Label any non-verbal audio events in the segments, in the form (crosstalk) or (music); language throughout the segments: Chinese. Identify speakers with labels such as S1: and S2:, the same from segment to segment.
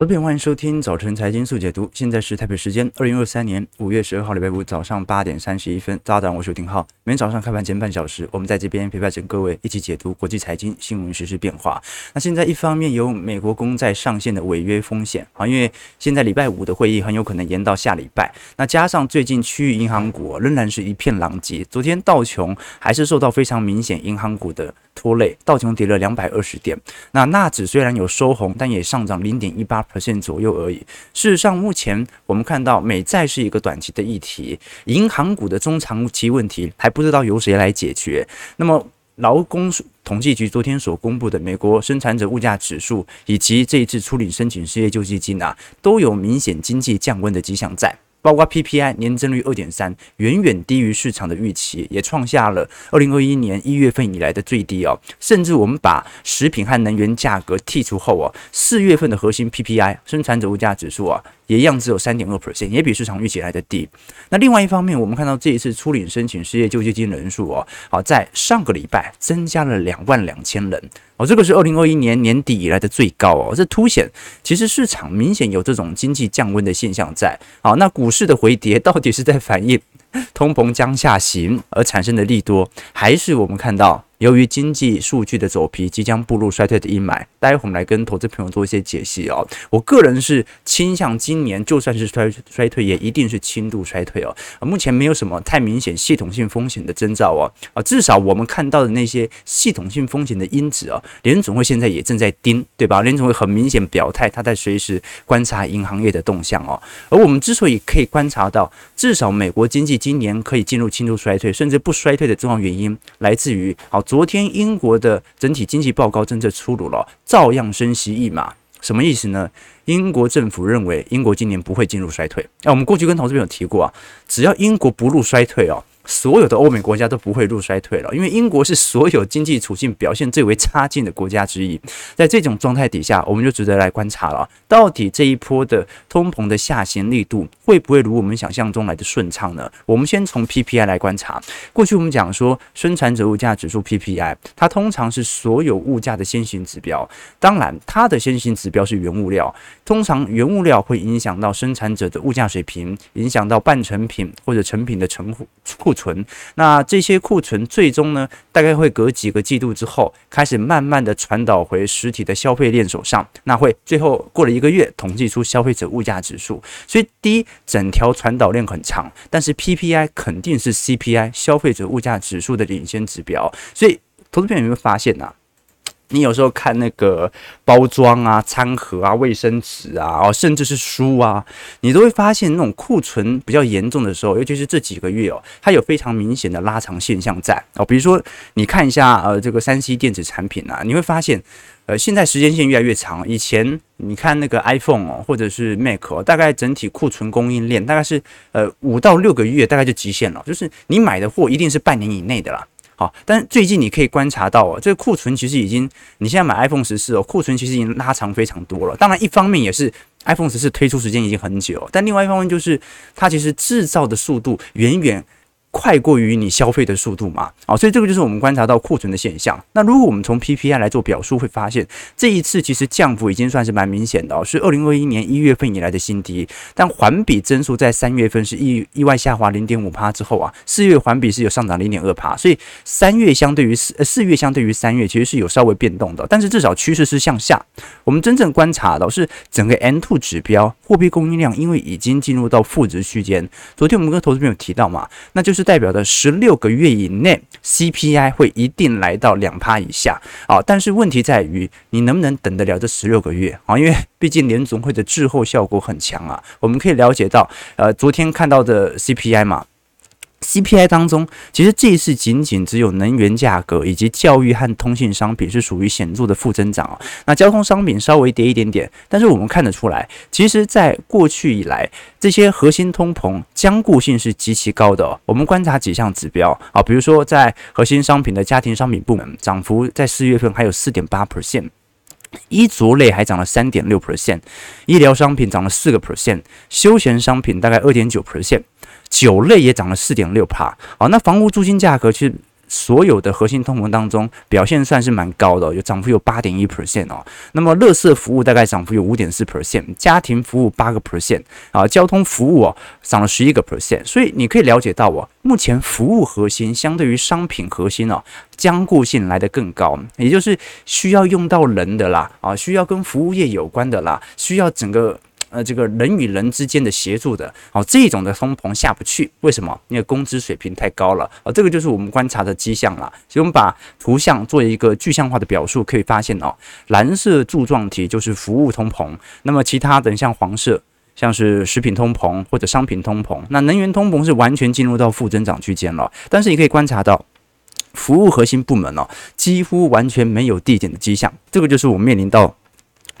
S1: 各位欢迎收听早晨财经速解读。现在是台北时间二零二三年五月十二号礼拜五早上八点三十一分。大家好，我是廷浩。每天早上开盘前半小时，我们在这边陪伴着各位一起解读国际财经新闻实、时变化。那现在一方面有美国公债上限的违约风险啊，因为现在礼拜五的会议很有可能延到下礼拜。那加上最近区域银行股仍然是一片狼藉，昨天道琼还是受到非常明显银行股的拖累，道琼跌了两百二十点。那纳指虽然有收红，但也上涨零点一八。percent 左右而已。事实上，目前我们看到美债是一个短期的议题，银行股的中长期问题还不知道由谁来解决。那么，劳工统计局昨天所公布的美国生产者物价指数，以及这一次初领申请失业救济金啊，都有明显经济降温的迹象在。包括 PPI 年增率二点三，远远低于市场的预期，也创下了二零二一年一月份以来的最低哦。甚至我们把食品和能源价格剔除后哦，四月份的核心 PPI 生产者物价指数啊，也一样只有三点二 percent，也比市场预期来的低。那另外一方面，我们看到这一次初领申请失业救济金人数哦，好在上个礼拜增加了两万两千人。哦，这个是二零二一年年底以来的最高哦，这凸显其实市场明显有这种经济降温的现象在。好，那股市的回跌到底是在反映通膨将下行而产生的利多，还是我们看到？由于经济数据的走皮，即将步入衰退的阴霾，待会我们来跟投资朋友做一些解析哦。我个人是倾向今年就算是衰衰退，也一定是轻度衰退哦。目前没有什么太明显系统性风险的征兆哦。啊，至少我们看到的那些系统性风险的因子哦，联总会现在也正在盯，对吧？联总会很明显表态，他在随时观察银行业的动向哦。而我们之所以可以观察到，至少美国经济今年可以进入轻度衰退，甚至不衰退的重要原因，来自于好。昨天英国的整体经济报告政策出炉了，照样升息一码，什么意思呢？英国政府认为英国今年不会进入衰退。那我们过去跟投资朋友提过啊，只要英国不入衰退哦。所有的欧美国家都不会入衰退了，因为英国是所有经济处境表现最为差劲的国家之一。在这种状态底下，我们就值得来观察了，到底这一波的通膨的下行力度会不会如我们想象中来的顺畅呢？我们先从 PPI 来观察。过去我们讲说，生产者物价指数 PPI，它通常是所有物价的先行指标。当然，它的先行指标是原物料，通常原物料会影响到生产者的物价水平，影响到半成品或者成品的成库存，存那这些库存最终呢，大概会隔几个季度之后，开始慢慢的传导回实体的消费链手上，那会最后过了一个月，统计出消费者物价指数。所以第一，整条传导链很长，但是 PPI 肯定是 CPI 消费者物价指数的领先指标。所以，投资朋友有没有发现啊？你有时候看那个包装啊、餐盒啊、卫生纸啊，哦，甚至是书啊，你都会发现那种库存比较严重的时候，尤其是这几个月哦，它有非常明显的拉长现象在哦。比如说，你看一下呃这个三 C 电子产品啊，你会发现呃现在时间线越来越长。以前你看那个 iPhone 哦，或者是 Mac 哦，大概整体库存供应链大概是呃五到六个月，大概就极限了，就是你买的货一定是半年以内的啦。好，但最近你可以观察到哦，这个库存其实已经，你现在买 iPhone 十四哦，库存其实已经拉长非常多了。当然，一方面也是 iPhone 十四推出时间已经很久，但另外一方面就是它其实制造的速度远远。快过于你消费的速度嘛？啊，所以这个就是我们观察到库存的现象。那如果我们从 PPI 来做表述，会发现这一次其实降幅已经算是蛮明显的哦，是二零二一年一月份以来的新低。但环比增速在三月份是意意外下滑零点五趴之后啊，四月环比是有上涨零点二趴，所以三月相对于四呃四月相对于三月其实是有稍微变动的，但是至少趋势是向下。我们真正观察到是整个 N two 指标货币供应量，因为已经进入到负值区间。昨天我们跟投资朋友提到嘛，那就是。是代表的十六个月以内，CPI 会一定来到两趴以下啊！但是问题在于，你能不能等得了这十六个月啊？因为毕竟联总会的滞后效果很强啊。我们可以了解到，呃，昨天看到的 CPI 嘛。CPI 当中，其实这一次仅仅只有能源价格以及教育和通信商品是属于显著的负增长啊。那交通商品稍微跌一点点，但是我们看得出来，其实在过去以来，这些核心通膨僵固性是极其高的。我们观察几项指标啊，比如说在核心商品的家庭商品部门，涨幅在四月份还有四点八 percent，衣着类还涨了三点六 percent，医疗商品涨了四个 percent，休闲商品大概二点九 percent。酒类也涨了四点六帕，好，那房屋租金价格其实所有的核心通膨当中表现算是蛮高的，有涨幅有八点一 percent 哦。那么，乐色服务大概涨幅有五点四 percent，家庭服务八个 percent 啊，交通服务哦涨了十一个 percent。所以你可以了解到哦，目前服务核心相对于商品核心哦，坚固性来得更高，也就是需要用到人的啦啊，需要跟服务业有关的啦，需要整个。呃，这个人与人之间的协助的，哦，这种的通膨下不去，为什么？因为工资水平太高了，哦，这个就是我们观察的迹象了。所以，我们把图像做一个具象化的表述，可以发现哦，蓝色柱状体就是服务通膨，那么其他的像黄色，像是食品通膨或者商品通膨，那能源通膨是完全进入到负增长区间了。但是，你可以观察到，服务核心部门哦，几乎完全没有递减的迹象，这个就是我们面临到。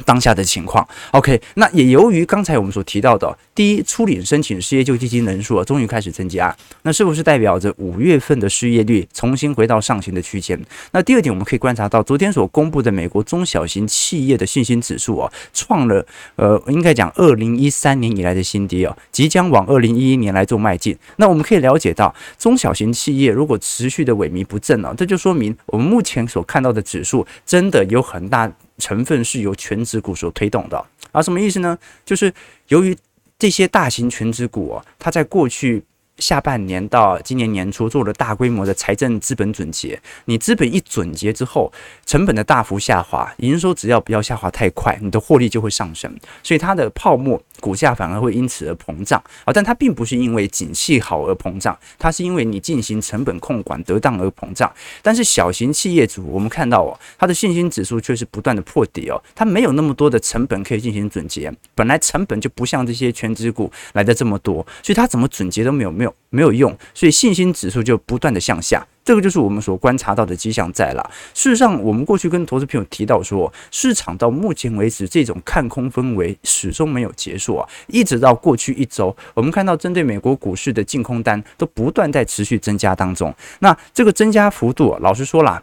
S1: 当下的情况，OK，那也由于刚才我们所提到的，第一，初领申请失业救济金人数啊，终于开始增加，那是不是代表着五月份的失业率重新回到上行的区间？那第二点，我们可以观察到，昨天所公布的美国中小型企业的信心指数啊，创了呃，应该讲二零一三年以来的新低啊，即将往二零一一年来做迈进。那我们可以了解到，中小型企业如果持续的萎靡不振啊，这就说明我们目前所看到的指数真的有很大。成分是由全值股所推动的，啊，什么意思呢？就是由于这些大型全值股哦，它在过去。下半年到今年年初做了大规模的财政资本准结，你资本一准结之后，成本的大幅下滑，营收只要不要下滑太快，你的获利就会上升，所以它的泡沫股价反而会因此而膨胀啊。但它并不是因为景气好而膨胀，它是因为你进行成本控管得当而膨胀。但是小型企业主，我们看到哦，它的信心指数却是不断的破底哦，它没有那么多的成本可以进行准结，本来成本就不像这些全职股来的这么多，所以它怎么准结都没有没有。没有用，所以信心指数就不断的向下，这个就是我们所观察到的迹象在了。事实上，我们过去跟投资朋友提到说，市场到目前为止这种看空氛围始终没有结束啊，一直到过去一周，我们看到针对美国股市的净空单都不断在持续增加当中。那这个增加幅度，老实说啦。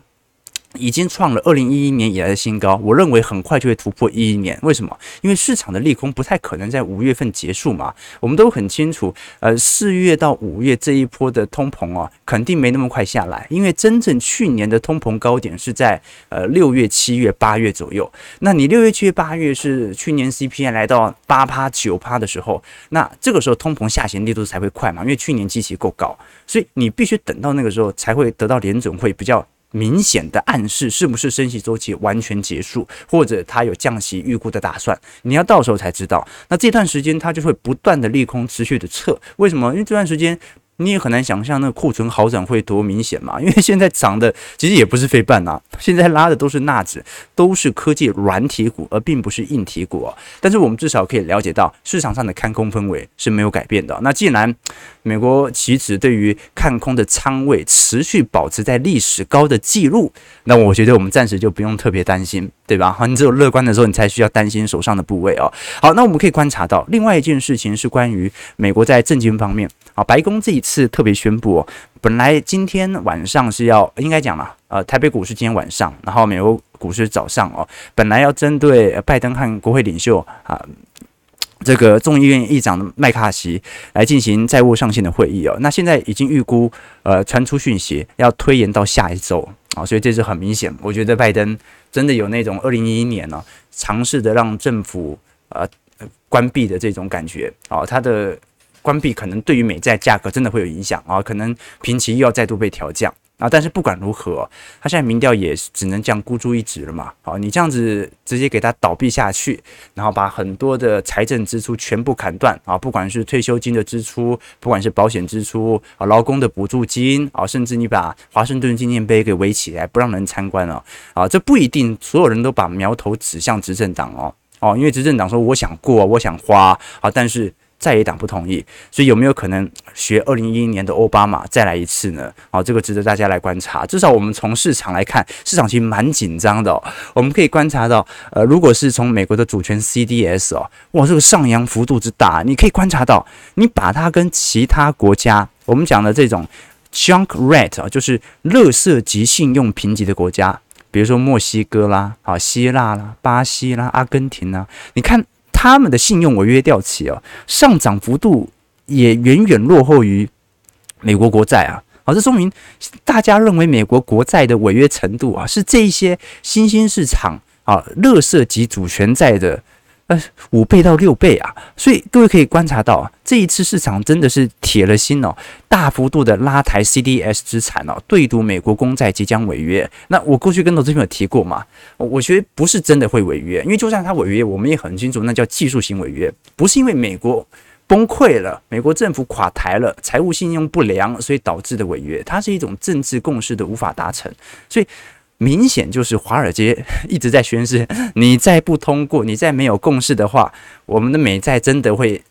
S1: 已经创了二零一一年以来的新高，我认为很快就会突破一一年。为什么？因为市场的利空不太可能在五月份结束嘛。我们都很清楚，呃，四月到五月这一波的通膨啊，肯定没那么快下来。因为真正去年的通膨高点是在呃六月、七月、八月左右。那你六月、七月、八月是去年 CPI 来到八趴、九趴的时候，那这个时候通膨下行力度才会快嘛。因为去年基期够高，所以你必须等到那个时候才会得到联准会比较。明显的暗示是不是升息周期完全结束，或者它有降息预估的打算？你要到时候才知道。那这段时间它就会不断的利空持续的撤，为什么？因为这段时间。你也很难想象那个库存好转会多明显嘛，(laughs) 因为现在涨的其实也不是非半呐，现在拉的都是纳指，都是科技软体股，而并不是硬体股。但是我们至少可以了解到市场上的看空氛围是没有改变的。那既然美国期指对于看空的仓位持续保持在历史高的记录，那我觉得我们暂时就不用特别担心，对吧？好，你只有乐观的时候，你才需要担心手上的部位哦。好，那我们可以观察到另外一件事情是关于美国在政经方面。啊，白宫这一次特别宣布哦，本来今天晚上是要应该讲了，呃，台北股市今天晚上，然后美国股市早上哦，本来要针对拜登和国会领袖啊，这个众议院议长的麦卡锡来进行债务上限的会议哦，那现在已经预估呃传出讯息要推延到下一周啊，所以这是很明显，我觉得拜登真的有那种二零一一年呢，尝试的让政府呃关闭的这种感觉啊，他的。关闭可能对于美债价格真的会有影响啊，可能评级又要再度被调降啊。但是不管如何，他现在民调也只能这样孤注一掷了嘛。好，你这样子直接给他倒闭下去，然后把很多的财政支出全部砍断啊，不管是退休金的支出，不管是保险支出啊，劳工的补助金啊，甚至你把华盛顿纪念碑给围起来不让人参观了啊，这不一定所有人都把苗头指向执政党哦哦，因为执政党说我想过，我想花啊，但是。在野党不同意，所以有没有可能学二零一一年的奥巴马再来一次呢？好，这个值得大家来观察。至少我们从市场来看，市场其实蛮紧张的哦。我们可以观察到，呃，如果是从美国的主权 CDS 哦，哇，这个上扬幅度之大，你可以观察到，你把它跟其他国家我们讲的这种 junk rate 啊，就是垃圾级信用评级的国家，比如说墨西哥啦、啊希腊啦、巴西啦、阿根廷啦，你看。他们的信用违约掉期啊，上涨幅度也远远落后于美国国债啊，好，这说明大家认为美国国债的违约程度啊，是这一些新兴市场啊，热色级主权债的。呃，五倍到六倍啊，所以各位可以观察到啊，这一次市场真的是铁了心哦，大幅度的拉抬 CDS 资产哦，对赌美国公债即将违约。那我过去跟投资朋友提过嘛，我觉得不是真的会违约，因为就算它违约，我们也很清楚，那叫技术性违约，不是因为美国崩溃了，美国政府垮台了，财务信用不良，所以导致的违约，它是一种政治共识的无法达成，所以。明显就是华尔街 (laughs) 一直在宣示，(laughs) 你再不通过，你再没有共识的话，我们的美债真的会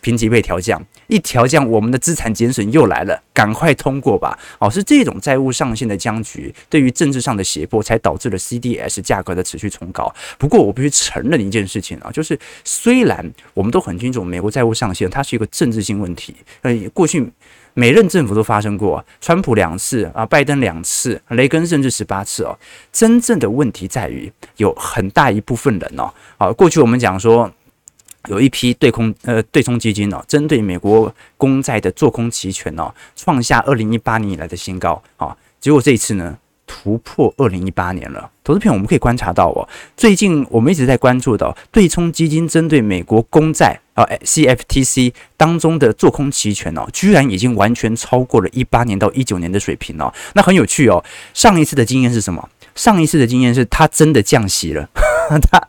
S1: 评级被调降。一调降，我们的资产减损又来了，赶快通过吧！哦，是这种债务上限的僵局，对于政治上的胁迫，才导致了 CDS 价格的持续冲高。不过，我必须承认一件事情啊，就是虽然我们都很清楚，美国债务上限它是一个政治性问题，呃，过去。每任政府都发生过，川普两次啊，拜登两次，雷根甚至十八次哦。真正的问题在于，有很大一部分人哦，啊，过去我们讲说，有一批对空呃对冲基金哦，针对美国公债的做空期权哦，创下二零一八年以来的新高啊。结果这一次呢，突破二零一八年了。投资片我们可以观察到哦，最近我们一直在关注的对冲基金针对美国公债。啊，CFTC 当中的做空期权哦，居然已经完全超过了一八年到一九年的水平哦。那很有趣哦。上一次的经验是什么？上一次的经验是它真的降息了，(laughs) 它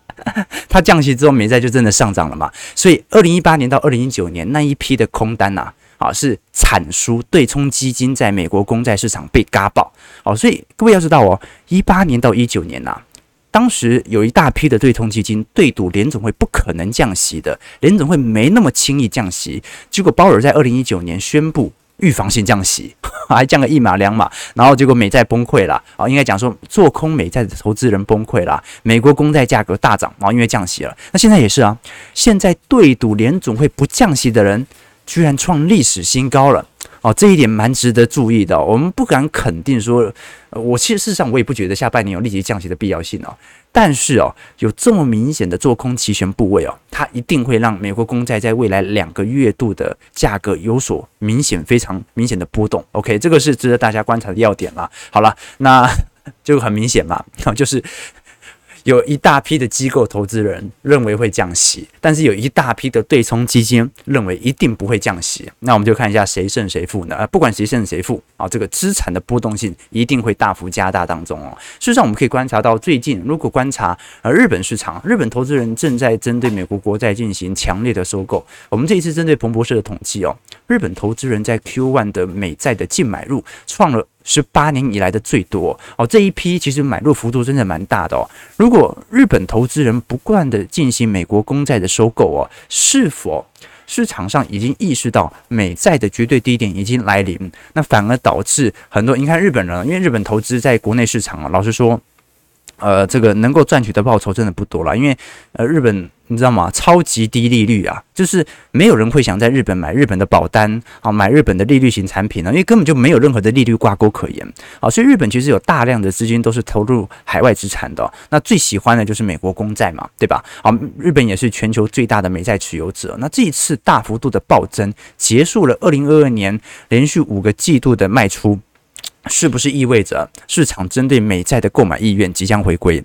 S1: 它降息之后，美债就真的上涨了嘛。所以，二零一八年到二零一九年那一批的空单呐，啊，啊是惨输对冲基金在美国公债市场被嘎爆。哦，所以各位要知道哦，一八年到一九年呐。当时有一大批的对冲基金对赌联总会不可能降息的，联总会没那么轻易降息。结果鲍尔在二零一九年宣布预防性降息，(laughs) 还降个一码两码，然后结果美债崩溃了啊！应该讲说做空美债的投资人崩溃了，美国公债价格大涨啊，因为降息了。那现在也是啊，现在对赌联总会不降息的人居然创历史新高了。哦，这一点蛮值得注意的。我们不敢肯定说，我其实事实上我也不觉得下半年有立即降息的必要性哦。但是哦，有这么明显的做空期权部位哦，它一定会让美国公债在未来两个月度的价格有所明显、非常明显的波动。OK，这个是值得大家观察的要点了。好了，那 (laughs) 就很明显嘛，(laughs) 就是。有一大批的机构投资人认为会降息，但是有一大批的对冲基金认为一定不会降息。那我们就看一下谁胜谁负呢？啊，不管谁胜谁负啊，这个资产的波动性一定会大幅加大当中哦。事实上，我们可以观察到，最近如果观察呃日本市场，日本投资人正在针对美国国债进行强烈的收购。我们这一次针对彭博社的统计哦，日本投资人在 Q1 的美债的净买入创了。十八年以来的最多哦，这一批其实买入幅度真的蛮大的哦。如果日本投资人不断的进行美国公债的收购哦，是否市场上已经意识到美债的绝对低点已经来临？那反而导致很多，你看日本人，因为日本投资在国内市场啊，老实说。呃，这个能够赚取的报酬真的不多了，因为呃，日本你知道吗？超级低利率啊，就是没有人会想在日本买日本的保单啊，买日本的利率型产品呢，因为根本就没有任何的利率挂钩可言啊，所以日本其实有大量的资金都是投入海外资产的，那最喜欢的就是美国公债嘛，对吧？啊，日本也是全球最大的美债持有者，那这一次大幅度的暴增，结束了二零二二年连续五个季度的卖出。是不是意味着市场针对美债的购买意愿即将回归？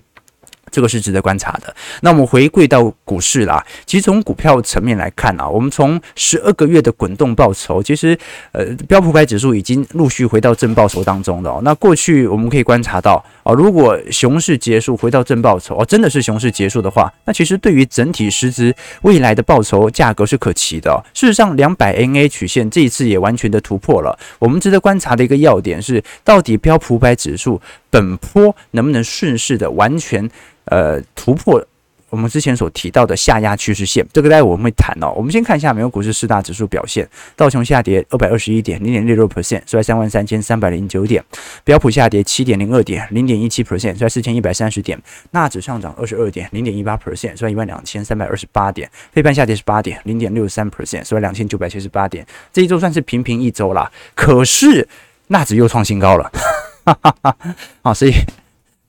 S1: 这个是值得观察的。那我们回归到股市啦，其实从股票层面来看啊，我们从十二个月的滚动报酬，其实呃标普百指数已经陆续回到正报酬当中了。那过去我们可以观察到哦，如果熊市结束回到正报酬哦，真的是熊市结束的话，那其实对于整体市值未来的报酬价格是可期的。事实上，两百 NA 曲线这一次也完全的突破了。我们值得观察的一个要点是，到底标普百指数本坡能不能顺势的完全。呃，突破我们之前所提到的下压趋势线，这个待会我们会谈哦。我们先看一下美国股市四大指数表现：道琼下跌二百二十一点，零点六六 percent，收在三万三千三百零九点；标普下跌七点零二点，零点一七 percent，收在四千一百三十点；纳指上涨二十二点，零点一八 percent，收在一万两千三百二十八点；费半下跌十八点，零点六三 percent，收在两千九百七十八点。这一周算是平平一周啦，可是纳指又创新高了，(laughs) 哈哈哈。好，所以。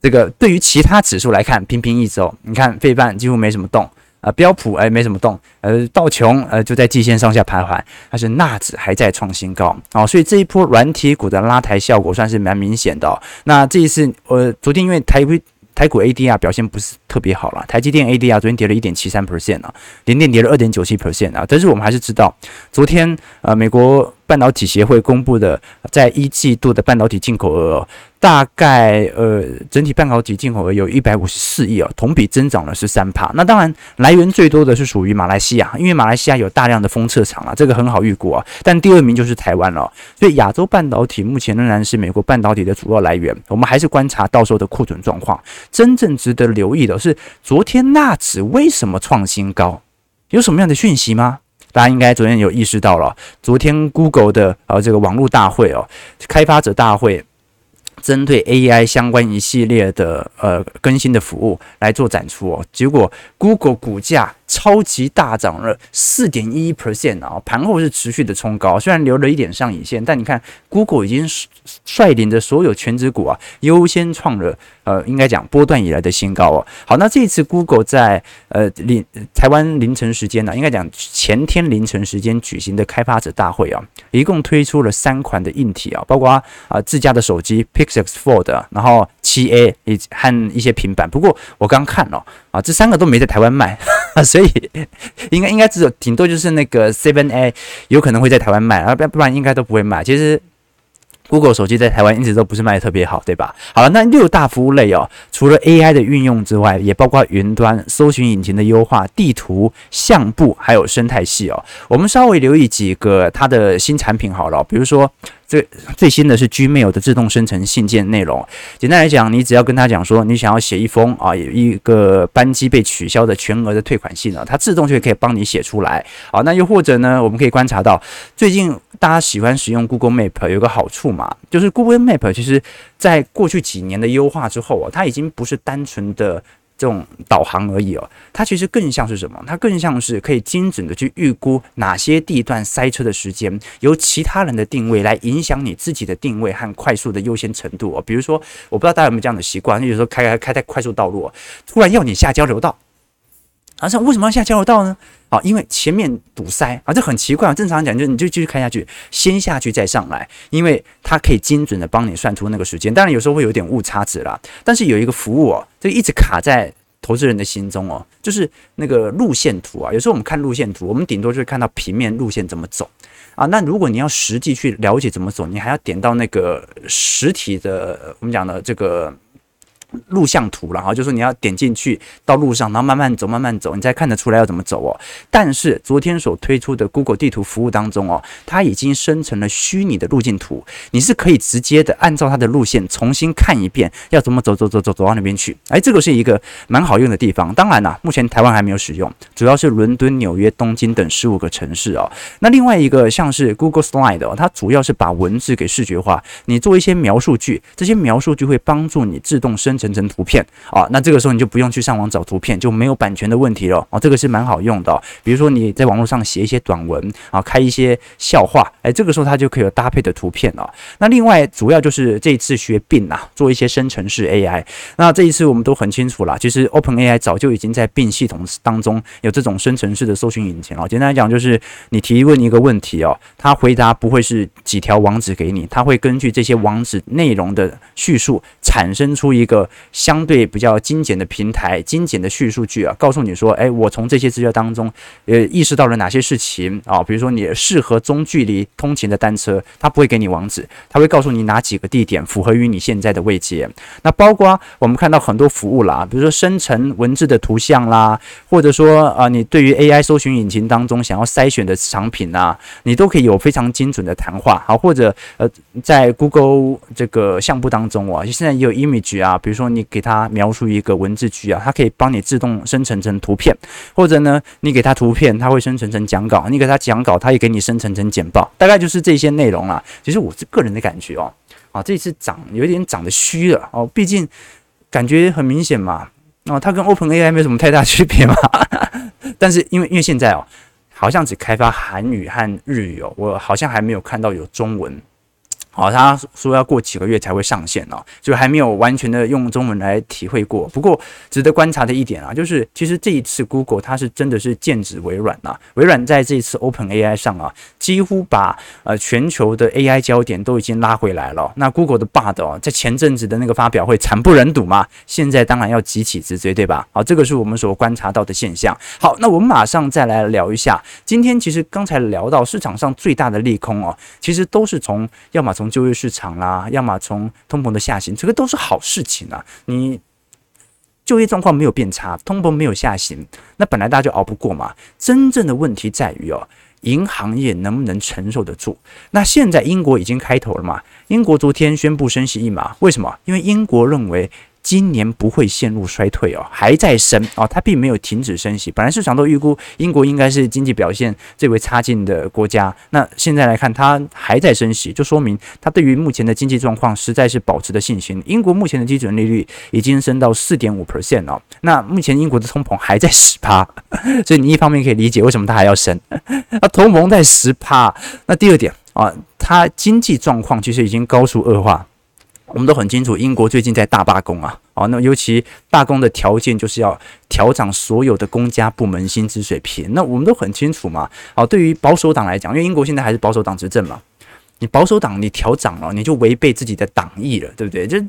S1: 这个对于其他指数来看，平平一走，你看费半几乎没什么动啊，标普哎没什么动，呃，道琼呃就在季线上下徘徊，但是纳指还在创新高啊，所以这一波软体股的拉抬效果算是蛮明显的哦。那这一次呃，昨天因为台股台股 ADR 表现不是特别好了，台积电 ADR 昨天跌了一点七三 percent 啊，联电跌了二点九七 percent 啊，但是我们还是知道，昨天呃美国半导体协会公布的在一季度的半导体进口额。大概呃，整体半导体进口额有一百五十四亿哦，同比增长了十三趴。那当然来源最多的是属于马来西亚，因为马来西亚有大量的封测厂啊，这个很好预估啊。但第二名就是台湾了，所以亚洲半导体目前仍然是美国半导体的主要来源。我们还是观察到时候的库存状况。真正值得留意的是，昨天纳指为什么创新高？有什么样的讯息吗？大家应该昨天有意识到了，昨天 Google 的呃这个网络大会哦，开发者大会。针对 AI 相关一系列的呃更新的服务来做展出哦，结果 Google 股价超级大涨了四点一 percent 啊，盘后是持续的冲高，虽然留了一点上影线，但你看 Google 已经率领着所有全职股啊优先创了呃应该讲波段以来的新高哦。好，那这一次 Google 在呃凌台湾凌晨时间呢，应该讲前天凌晨时间举行的开发者大会啊，一共推出了三款的硬体啊，包括啊自家的手机 Pixel Fold，然后七 A 以及和一些平板。不过我刚看了啊，这三个都没在台湾卖，(laughs) 所以 (laughs) 应该应该只有顶多就是那个 Seven A 有可能会在台湾卖啊，不不然应该都不会卖。其实 Google 手机在台湾一直都不是卖的特别好，对吧？好了，那六大服务类哦，除了 AI 的运用之外，也包括云端、搜寻引擎的优化、地图、相簿，还有生态系哦。我们稍微留意几个它的新产品好了，比如说。最最新的是 Gmail 的自动生成信件内容。简单来讲，你只要跟他讲说，你想要写一封啊，有一个班机被取消的全额的退款信呢，它自动就可以帮你写出来。啊，那又或者呢，我们可以观察到，最近大家喜欢使用 Google Map 有个好处嘛，就是 Google Map 其实在过去几年的优化之后啊，它已经不是单纯的。这种导航而已哦，它其实更像是什么？它更像是可以精准的去预估哪些地段塞车的时间，由其他人的定位来影响你自己的定位和快速的优先程度哦。比如说，我不知道大家有没有这样的习惯，你有时候开开开在快速道路，突然要你下交流道，啊，这为什么要下交流道呢？啊，因为前面堵塞啊，这很奇怪啊。正常讲，就你就继续开下去，先下去再上来，因为它可以精准的帮你算出那个时间。当然有时候会有点误差值啦，但是有一个服务哦。这一直卡在投资人的心中哦，就是那个路线图啊。有时候我们看路线图，我们顶多就是看到平面路线怎么走啊。那如果你要实际去了解怎么走，你还要点到那个实体的我们讲的这个。录像图，然后就是你要点进去到路上，然后慢慢走，慢慢走，你才看得出来要怎么走哦。但是昨天所推出的 Google 地图服务当中哦，它已经生成了虚拟的路径图，你是可以直接的按照它的路线重新看一遍，要怎么走走走走走到那边去。哎，这个是一个蛮好用的地方。当然啦，目前台湾还没有使用，主要是伦敦、纽约、东京等十五个城市哦。那另外一个像是 Google Slide 哦，它主要是把文字给视觉化，你做一些描述句，这些描述句会帮助你自动生。生成图片啊，那这个时候你就不用去上网找图片，就没有版权的问题了啊，这个是蛮好用的。比如说你在网络上写一些短文啊，开一些笑话，哎，这个时候它就可以有搭配的图片了。那另外主要就是这一次学 Bing 啊，做一些生成式 AI。那这一次我们都很清楚了，其实 OpenAI 早就已经在 Bing 系统当中有这种生成式的搜寻引擎了。简单来讲，就是你提问一个问题哦，它回答不会是几条网址给你，它会根据这些网址内容的叙述产生出一个。相对比较精简的平台，精简的叙述句啊，告诉你说，哎，我从这些资料当中，呃，意识到了哪些事情啊？比如说，你适合中距离通勤的单车，它不会给你网址，它会告诉你哪几个地点符合于你现在的位置。那包括我们看到很多服务啦，比如说生成文字的图像啦，或者说啊，你对于 AI 搜寻引擎当中想要筛选的产品啊，你都可以有非常精准的谈话。好，或者呃，在 Google 这个项目当中啊，现在也有 image 啊，比如说。说你给他描述一个文字区啊，它可以帮你自动生成成图片，或者呢，你给他图片，它会生成成讲稿；你给他讲稿，它也给你生成成简报。大概就是这些内容啦。其实我是个人的感觉哦，啊，这次涨有点涨得虚了哦，毕竟感觉很明显嘛，哦，它跟 OpenAI 没什么太大区别嘛。(laughs) 但是因为因为现在哦，好像只开发韩语和日语哦，我好像还没有看到有中文。好，他说要过几个月才会上线哦，就还没有完全的用中文来体会过。不过值得观察的一点啊，就是其实这一次 Google 它是真的是剑指微软呐。微软在这一次 Open AI 上啊，几乎把呃全球的 AI 焦点都已经拉回来了。那 Google 的 Bard 哦，在前阵子的那个发表会惨不忍睹嘛，现在当然要急起直追，对吧？好，这个是我们所观察到的现象。好，那我们马上再来聊一下，今天其实刚才聊到市场上最大的利空哦，其实都是从要么从就业市场啦，要么从通膨的下行，这个都是好事情啊。你就业状况没有变差，通膨没有下行，那本来大家就熬不过嘛。真正的问题在于哦，银行业能不能承受得住？那现在英国已经开头了嘛？英国昨天宣布升息一码，为什么？因为英国认为。今年不会陷入衰退哦，还在升哦，它并没有停止升息。本来市场都预估英国应该是经济表现最为差劲的国家，那现在来看它还在升息，就说明它对于目前的经济状况实在是保持的信心。英国目前的基准利率已经升到四点五 percent 哦，那目前英国的通膨还在十趴，(laughs) 所以你一方面可以理解为什么它还要升，(laughs) 那通膨在十趴。那第二点啊，它经济状况其实已经高速恶化。我们都很清楚，英国最近在大罢工啊，啊，那尤其罢工的条件就是要调涨所有的公家部门薪资水平。那我们都很清楚嘛，啊，对于保守党来讲，因为英国现在还是保守党执政嘛，你保守党你调涨了，你就违背自己的党意了，对不对？就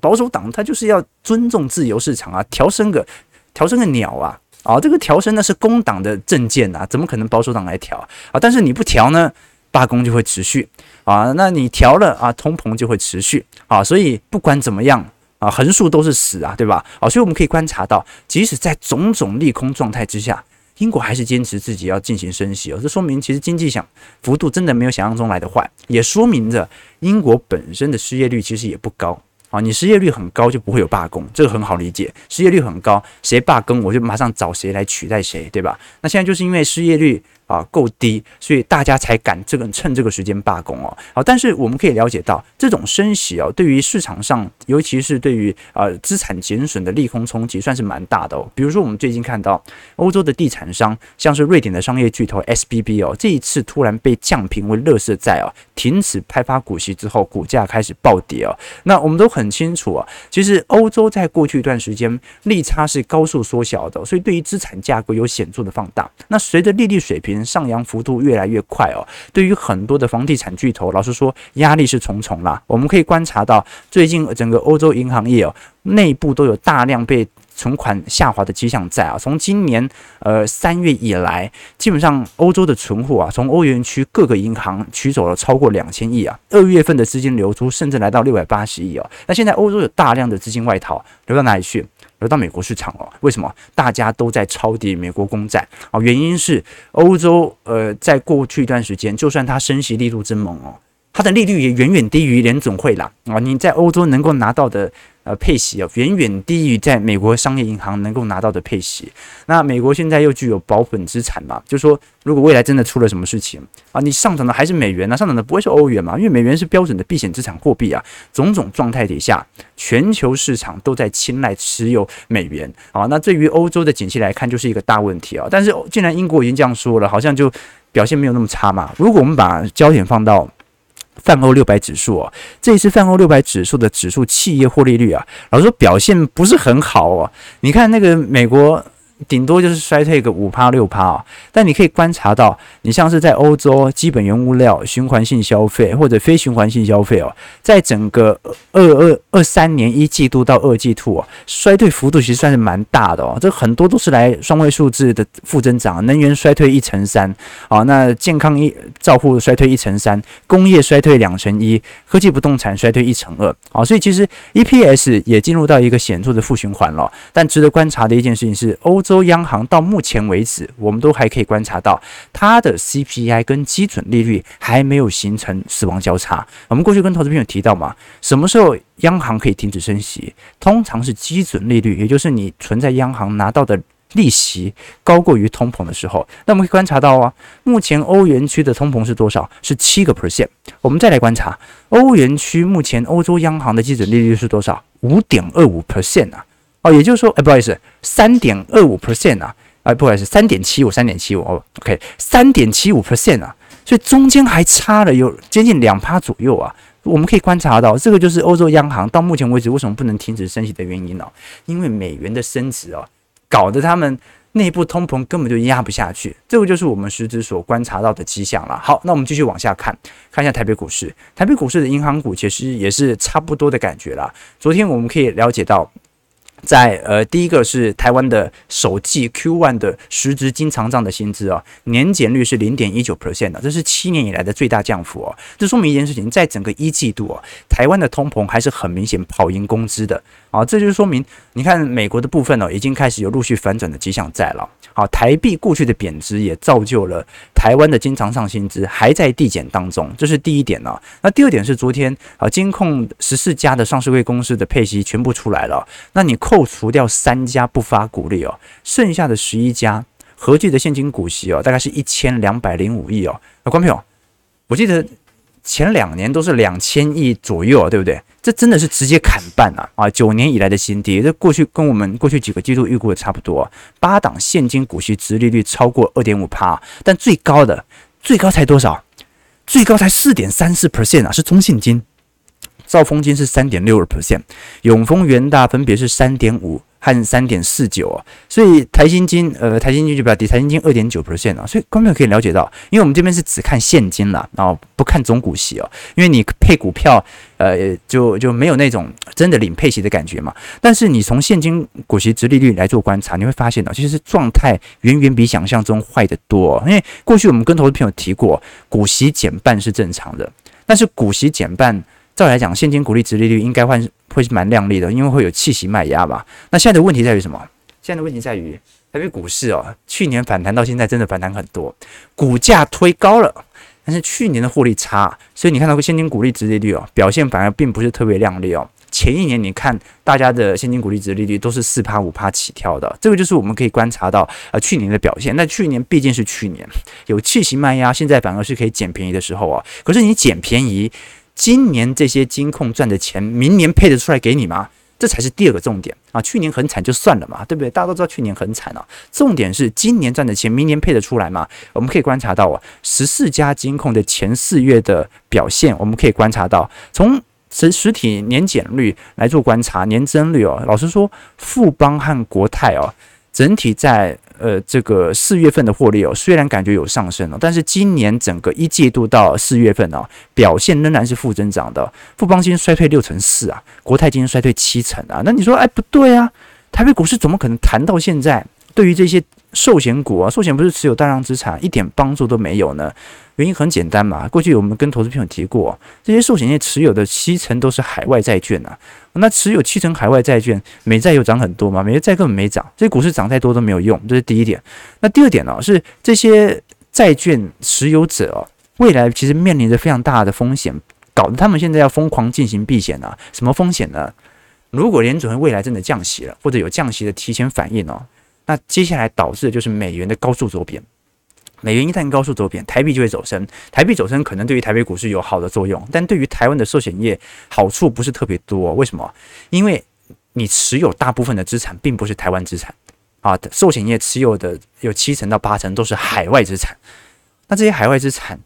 S1: 保守党他就是要尊重自由市场啊，调升个调升个鸟啊，啊，这个调升呢是工党的政见啊，怎么可能保守党来调啊？但是你不调呢，罢工就会持续。啊，那你调了啊，通膨就会持续啊，所以不管怎么样啊，横竖都是死啊，对吧？啊，所以我们可以观察到，即使在种种利空状态之下，英国还是坚持自己要进行升息哦，这说明其实经济想幅度真的没有想象中来得坏，也说明着英国本身的失业率其实也不高啊。你失业率很高就不会有罢工，这个很好理解，失业率很高，谁罢工我就马上找谁来取代谁，对吧？那现在就是因为失业率。啊，够低，所以大家才敢这个趁这个时间罢工哦。好，但是我们可以了解到，这种升息哦，对于市场上，尤其是对于呃资产减损的利空冲击，算是蛮大的哦。比如说，我们最近看到欧洲的地产商，像是瑞典的商业巨头 SBB 哦，这一次突然被降评为乐色债哦，停止派发股息之后，股价开始暴跌哦。那我们都很清楚啊，其实欧洲在过去一段时间利差是高速缩小的，所以对于资产价格有显著的放大。那随着利率水平上扬幅度越来越快哦，对于很多的房地产巨头，老实说压力是重重啦。我们可以观察到，最近整个欧洲银行业哦，内部都有大量被存款下滑的迹象在啊。从今年呃三月以来，基本上欧洲的存户啊，从欧元区各个银行取走了超过两千亿啊。二月份的资金流出甚至来到六百八十亿哦。那现在欧洲有大量的资金外逃，流到哪里去？流到美国市场哦，为什么？大家都在抄底美国公债啊？原因是欧洲呃，在过去一段时间，就算它升息力度真猛哦，它的利率也远远低于联总会啦啊！你在欧洲能够拿到的。呃，配息哦，远远低于在美国商业银行能够拿到的配息。那美国现在又具有保本资产嘛，就说如果未来真的出了什么事情啊，你上涨的还是美元啊，上涨的不会是欧元嘛，因为美元是标准的避险资产货币啊。种种状态底下，全球市场都在青睐持有美元啊。那对于欧洲的景气来看，就是一个大问题啊。但是既然英国已经这样说了，好像就表现没有那么差嘛。如果我们把焦点放到。泛欧六百指数哦，这一次泛欧六百指数的指数企业获利率啊，老实说表现不是很好哦。你看那个美国。顶多就是衰退个五趴六趴啊，但你可以观察到，你像是在欧洲基本原物料循环性消费或者非循环性消费哦，在整个二二二三年一季度到二季度哦，衰退幅度其实算是蛮大的哦。这很多都是来双位数字的负增长，能源衰退一成三啊，那健康一照护衰退一成三，工业衰退两成一，科技不动产衰退一成二啊，所以其实 EPS 也进入到一个显著的负循环了。但值得观察的一件事情是欧。欧洲央行到目前为止，我们都还可以观察到它的 CPI 跟基准利率还没有形成死亡交叉。我们过去跟投资朋友提到嘛，什么时候央行可以停止升息？通常是基准利率，也就是你存在央行拿到的利息高过于通膨的时候。那我们可以观察到啊，目前欧元区的通膨是多少？是七个 percent。我们再来观察欧元区目前欧洲央行的基准利率是多少？五点二五 percent 啊。哦，也就是说，哎，不好意思，三点二五 percent 啊，哎，不好意思，三点七五，三点七五，哦，OK，三点七五 percent 啊，所以中间还差了有接近两趴左右啊，我们可以观察到，这个就是欧洲央行到目前为止为什么不能停止升息的原因呢？因为美元的升值啊，搞得他们内部通膨根本就压不下去。这个就是我们实质所观察到的迹象了。好，那我们继续往下看，看一下台北股市。台北股市的银行股其实也是差不多的感觉啦。昨天我们可以了解到。在呃，第一个是台湾的首季 Q1 的实值经常账的薪资啊，年减率是零点一九 percent 的，这是七年以来的最大降幅哦。这说明一件事情，在整个一季度啊，台湾的通膨还是很明显跑赢工资的啊。这就是说明，你看美国的部分呢，已经开始有陆续反转的迹象在了。好，台币过去的贬值也造就了台湾的经常上薪资还在递减当中，这是第一点呢。那第二点是昨天啊，金控十四家的上市柜公司的配息全部出来了，那你。扣除掉三家不发股利哦，剩下的十一家合计的现金股息哦，大概是一千两百零五亿哦。那观众朋友，我记得前两年都是两千亿左右，对不对？这真的是直接砍半啊！啊，九年以来的新低，这过去跟我们过去几个季度预估的差不多。八档现金股息殖利率超过二点五趴，但最高的最高才多少？最高才四点三四 percent 啊，是中信金。兆丰金是三点六二 percent，永丰、元大分别是三点五和三点四九啊，所以台新金呃台新金就比较低，台新金二点九 percent 啊，所以观众可以了解到，因为我们这边是只看现金啦，然后不看总股息哦，因为你配股票呃就就没有那种真的领配息的感觉嘛，但是你从现金股息殖利率来做观察，你会发现呢，其实是状态远远比想象中坏得多，因为过去我们跟投资朋友提过，股息减半是正常的，但是股息减半。照来讲，现金股利殖利率应该换会是蛮靓丽的，因为会有气息卖压吧。那现在的问题在于什么？现在的问题在于台北股市哦，去年反弹到现在真的反弹很多，股价推高了，但是去年的获利差，所以你看到个现金股利殖利率哦，表现反而并不是特别靓丽哦。前一年你看大家的现金股利殖利率都是四趴五趴起跳的，这个就是我们可以观察到呃去年的表现。那去年毕竟是去年有气息卖压，现在反而是可以捡便宜的时候啊。可是你捡便宜。今年这些金控赚的钱，明年配得出来给你吗？这才是第二个重点啊！去年很惨就算了嘛，对不对？大家都知道去年很惨啊。重点是今年赚的钱，明年配得出来吗？我们可以观察到啊，十四家金控的前四月的表现，我们可以观察到，从实实体年减率来做观察，年增率哦，老实说，富邦和国泰哦，整体在。呃，这个四月份的获利哦，虽然感觉有上升了，但是今年整个一季度到四月份哦，表现仍然是负增长的。富邦金衰退六成四啊，国泰金衰退七成啊。那你说，哎，不对啊，台北股市怎么可能谈到现在？对于这些寿险股啊，寿险不是持有大量资产，一点帮助都没有呢？原因很简单嘛，过去我们跟投资朋友提过，这些寿险业持有的七成都是海外债券啊。那持有七成海外债券，美债有涨很多吗？美债根本没涨，这股市涨再多都没有用，这是第一点。那第二点呢、是这些债券持有者哦，未来其实面临着非常大的风险，搞得他们现在要疯狂进行避险啊。什么风险呢？如果联准会未来真的降息了，或者有降息的提前反应哦，那接下来导致的就是美元的高速走贬。美元一旦高速走贬，台币就会走升。台币走升可能对于台北股市有好的作用，但对于台湾的寿险业好处不是特别多。为什么？因为你持有大部分的资产并不是台湾资产啊，寿险业持有的有七成到八成都是海外资产。那这些海外资产，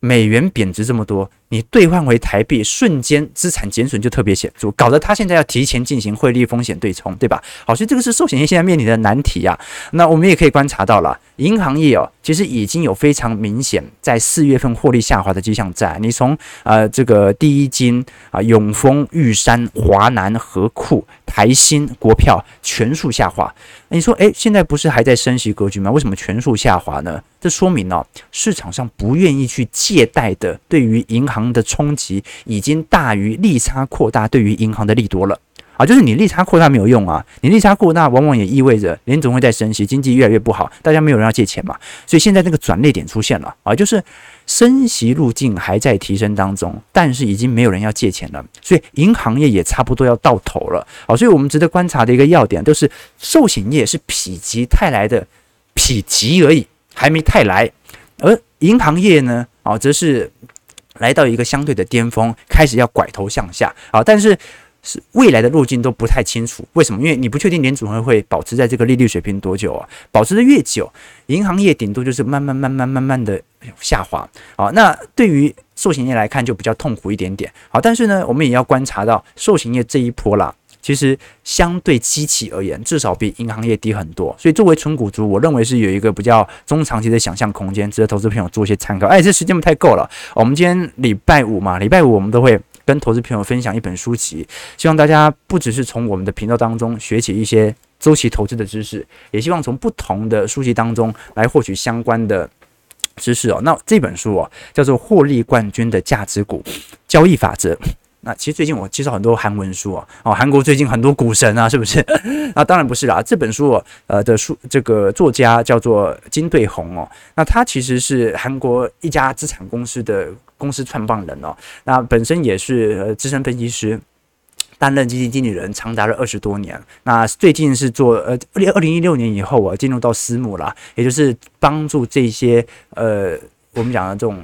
S1: 美元贬值这么多。你兑换回台币，瞬间资产减损就特别显著，搞得他现在要提前进行汇率风险对冲，对吧？好，所以这个是寿险业现在面临的难题啊。那我们也可以观察到了，银行业哦，其实已经有非常明显在四月份获利下滑的迹象在。你从呃这个第一金啊、永丰、玉山、华南、合库、台新、国票全数下滑。你说，诶，现在不是还在升息格局吗？为什么全数下滑呢？这说明哦，市场上不愿意去借贷的，对于银行。的冲击已经大于利差扩大对于银行的利多了啊！就是你利差扩大没有用啊，你利差扩大往往也意味着联总会在升息，经济越来越不好，大家没有人要借钱嘛，所以现在那个转捩点出现了啊，就是升息路径还在提升当中，但是已经没有人要借钱了，所以银行业也差不多要到头了啊！所以我们值得观察的一个要点就是寿险业是否极泰来的否极而已，还没泰来，而银行业呢啊，则是。来到一个相对的巅峰，开始要拐头向下啊！但是是未来的路径都不太清楚，为什么？因为你不确定联储会会保持在这个利率水平多久啊？保持的越久，银行业顶多就是慢慢、慢慢、慢慢的下滑啊！那对于寿险业来看就比较痛苦一点点。好，但是呢，我们也要观察到寿险业这一波啦。其实相对基期而言，至少比银行业低很多，所以作为纯股族，我认为是有一个比较中长期的想象空间，值得投资朋友做一些参考。哎，这时间不太够了，我们今天礼拜五嘛，礼拜五我们都会跟投资朋友分享一本书籍，希望大家不只是从我们的频道当中学起一些周期投资的知识，也希望从不同的书籍当中来获取相关的知识哦。那这本书哦，叫做《获利冠军的价值股交易法则》。那其实最近我介绍很多韩文书啊，哦，韩国最近很多股神啊，是不是？(laughs) 那当然不是啦，这本书呃的书，这个作家叫做金对红哦，那他其实是韩国一家资产公司的公司创办人哦，那本身也是呃资深分析师，担任基金经理人长达了二十多年。那最近是做呃二零二零一六年以后啊，进入到私募啦，也就是帮助这些呃我们讲的这种。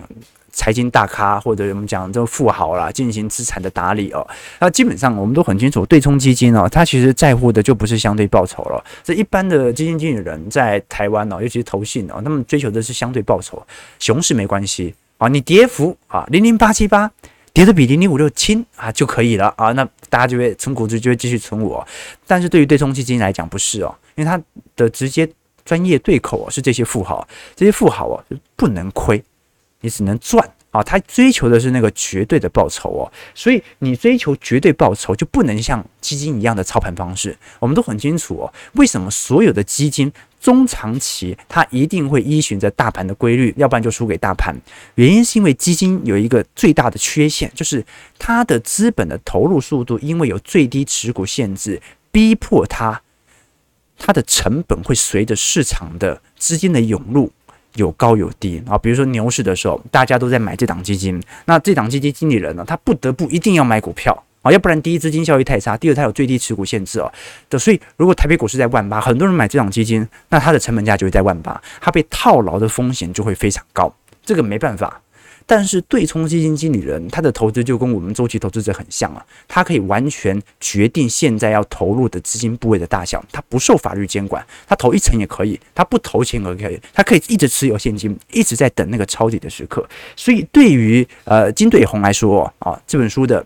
S1: 财经大咖或者我们讲这个富豪啦，进行资产的打理哦。那基本上我们都很清楚，对冲基金哦，它其实在乎的就不是相对报酬了。这一般的基金经理人在台湾哦，尤其是投信哦，他们追求的是相对报酬。熊市没关系啊，你跌幅啊零零八七八，跌的比零零五六轻啊就可以了啊。那大家就会存股就就会继续存我。但是对于对冲基金来讲不是哦，因为它的直接专业对口哦是这些富豪，这些富豪哦不能亏。你只能赚啊！他追求的是那个绝对的报酬哦，所以你追求绝对报酬就不能像基金一样的操盘方式。我们都很清楚哦，为什么所有的基金中长期它一定会依循着大盘的规律，要不然就输给大盘。原因是因为基金有一个最大的缺陷，就是它的资本的投入速度，因为有最低持股限制，逼迫它，它的成本会随着市场的资金的涌入。有高有低啊，比如说牛市的时候，大家都在买这档基金，那这档基金经理人呢，他不得不一定要买股票啊，要不然第一资金效益太差，第二他有最低持股限制哦。的，所以如果台北股市在万八，很多人买这档基金，那它的成本价就会在万八，它被套牢的风险就会非常高，这个没办法。但是对冲基金经理人，他的投资就跟我们周期投资者很像啊，他可以完全决定现在要投入的资金部位的大小，他不受法律监管，他投一成也可以，他不投钱也可以，他可以一直持有现金，一直在等那个抄底的时刻。所以对于呃金对红来说啊，这本书的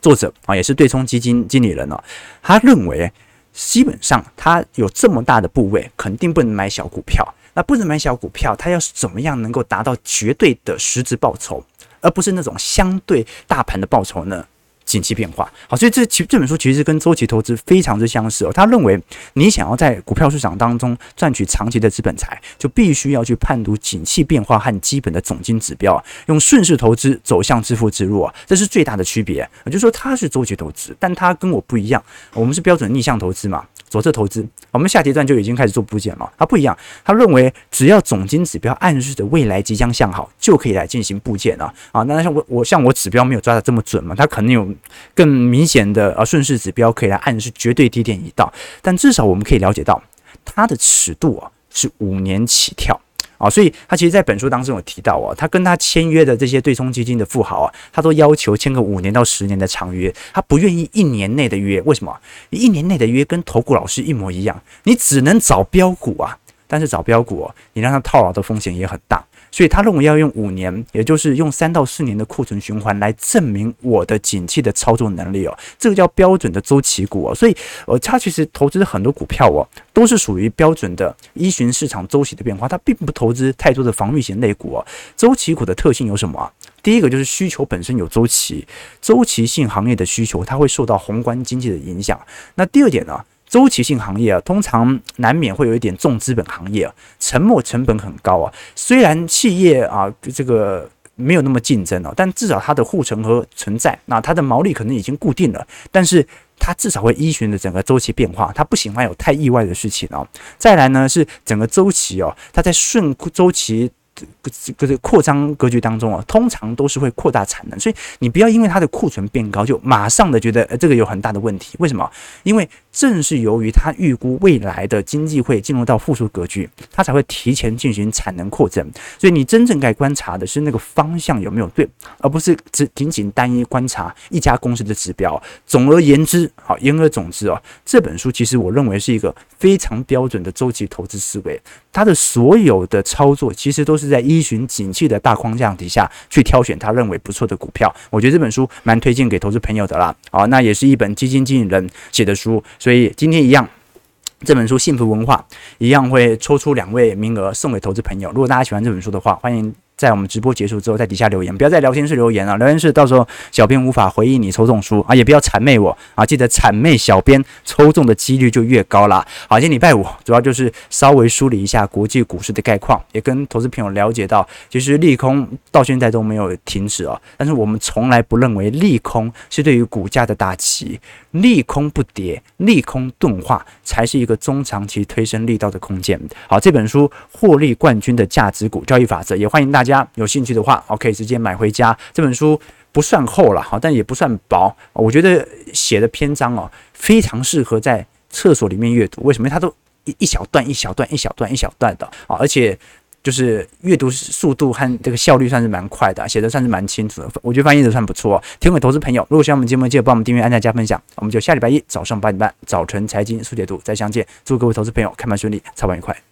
S1: 作者啊也是对冲基金经理人哦，他认为基本上他有这么大的部位，肯定不能买小股票。那不能买小股票，它要是怎么样能够达到绝对的实质报酬，而不是那种相对大盘的报酬呢？景气变化，好，所以这其这本书其实跟周期投资非常之相似哦。他认为，你想要在股票市场当中赚取长期的资本财，就必须要去判读景气变化和基本的总金指标，用顺势投资走向致富之路啊，这是最大的区别。也就是说，他是周期投资，但他跟我不一样，我们是标准逆向投资嘛。左侧投资，我们下阶段就已经开始做部件了。他不一样，他认为只要总金指标暗示着未来即将向好，就可以来进行部件了。啊，那像我我像我指标没有抓得这么准嘛，他可能有更明显的啊顺势指标可以来暗示绝对低点已到，但至少我们可以了解到它的尺度啊是五年起跳。啊，所以他其实，在本书当中有提到啊，他跟他签约的这些对冲基金的富豪啊，他都要求签个五年到十年的长约，他不愿意一年内的约。为什么？你一年内的约跟投顾老师一模一样，你只能找标股啊，但是找标股，你让他套牢的风险也很大。所以他认为要用五年，也就是用三到四年的库存循环来证明我的景气的操作能力哦，这个叫标准的周期股哦。所以呃，他其实投资的很多股票哦，都是属于标准的依循市场周期的变化，他并不投资太多的防御型类股哦。周期股的特性有什么啊？第一个就是需求本身有周期，周期性行业的需求它会受到宏观经济的影响。那第二点呢？周期性行业啊，通常难免会有一点重资本行业啊，沉没成本很高啊。虽然企业啊这个没有那么竞争啊，但至少它的护城河存在，那它的毛利可能已经固定了，但是它至少会依循着整个周期变化，它不喜欢有太意外的事情啊。再来呢是整个周期哦，它在顺周期。这个扩张格局当中啊，通常都是会扩大产能，所以你不要因为它的库存变高就马上的觉得呃这个有很大的问题。为什么？因为正是由于他预估未来的经济会进入到复苏格局，他才会提前进行产能扩增。所以你真正该观察的是那个方向有没有对，而不是只仅仅单一观察一家公司的指标。总而言之，好，言而总之啊，这本书其实我认为是一个非常标准的周期投资思维。他的所有的操作其实都是在依循景气的大框架底下去挑选他认为不错的股票。我觉得这本书蛮推荐给投资朋友的啦。好，那也是一本基金经理人写的书。所以今天一样，这本书《幸福文化》一样会抽出两位名额送给投资朋友。如果大家喜欢这本书的话，欢迎。在我们直播结束之后，在底下留言，不要在聊天室留言啊！聊天室到时候小编无法回应你抽中书啊，也不要谄媚我啊！记得谄媚小编，抽中的几率就越高啦。好，今天礼拜五主要就是稍微梳理一下国际股市的概况，也跟投资朋友了解到，其实利空到现在都没有停止啊。但是我们从来不认为利空是对于股价的打击，利空不跌，利空钝化才是一个中长期推升力道的空间。好，这本书获利冠军的价值股交易法则，也欢迎大家。家有兴趣的话，我可以直接买回家。这本书不算厚了，好，但也不算薄。我觉得写的篇章哦，非常适合在厕所里面阅读。为什么？它都一一小段一小段一小段一小段的啊，而且就是阅读速度和这个效率算是蛮快的，写的算是蛮清楚的。我觉得翻译的算不错。提供给投资朋友，如果喜欢我们节目，记得帮我们订阅、按赞、加分享。我们就下礼拜一早上八点半，早晨财经速解读再相见。祝各位投资朋友开盘顺利，操盘愉快。